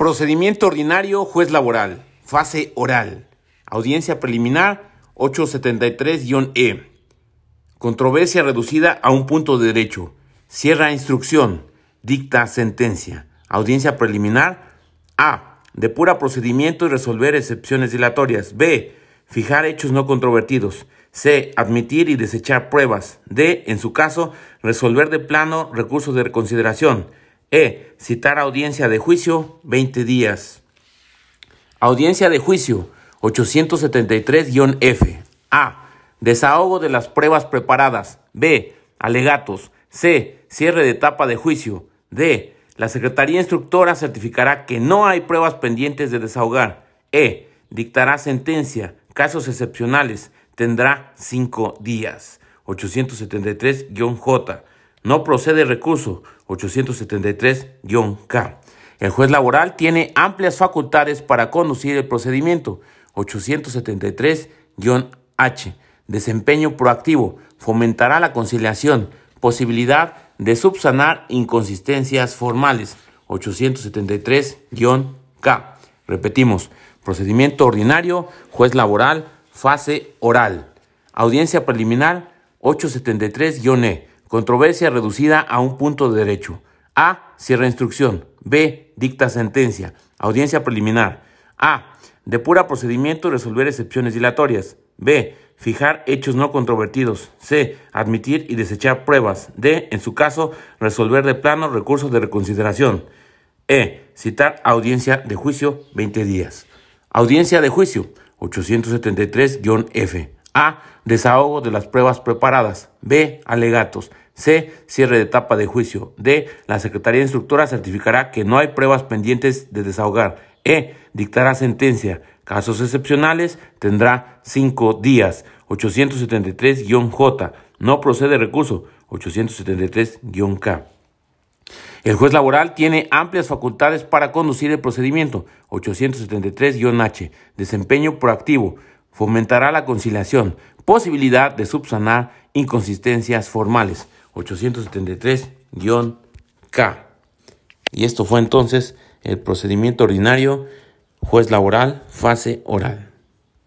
Procedimiento ordinario, juez laboral. Fase oral. Audiencia preliminar 873-E. Controversia reducida a un punto de derecho. Cierra instrucción. Dicta sentencia. Audiencia preliminar. A. Depura procedimiento y resolver excepciones dilatorias. B. Fijar hechos no controvertidos. C. Admitir y desechar pruebas. D. En su caso, resolver de plano recursos de reconsideración. E. Citar audiencia de juicio 20 días. Audiencia de juicio 873-F. A. Desahogo de las pruebas preparadas. B. Alegatos. C. Cierre de etapa de juicio. D. La Secretaría Instructora certificará que no hay pruebas pendientes de desahogar. E. Dictará sentencia. Casos excepcionales. Tendrá cinco días. 873-J. No procede recurso 873-K. El juez laboral tiene amplias facultades para conducir el procedimiento 873-H. Desempeño proactivo. Fomentará la conciliación. Posibilidad de subsanar inconsistencias formales 873-K. Repetimos. Procedimiento ordinario, juez laboral, fase oral. Audiencia preliminar 873-E. Controversia reducida a un punto de derecho. A. Cierra instrucción. B. Dicta sentencia. Audiencia preliminar. A. Depura procedimiento y resolver excepciones dilatorias. B. Fijar hechos no controvertidos. C. Admitir y desechar pruebas. D. En su caso, resolver de plano recursos de reconsideración. E. Citar audiencia de juicio 20 días. Audiencia de juicio 873-F. A. Desahogo de las pruebas preparadas. B. Alegatos. C. Cierre de etapa de juicio. D. La Secretaría Instructora certificará que no hay pruebas pendientes de desahogar. E. Dictará sentencia. Casos excepcionales tendrá cinco días. 873-J. No procede recurso. 873-K. El juez laboral tiene amplias facultades para conducir el procedimiento. 873-H. Desempeño proactivo. Fomentará la conciliación. Posibilidad de subsanar inconsistencias formales. 873-K. Y esto fue entonces el procedimiento ordinario, juez laboral, fase oral.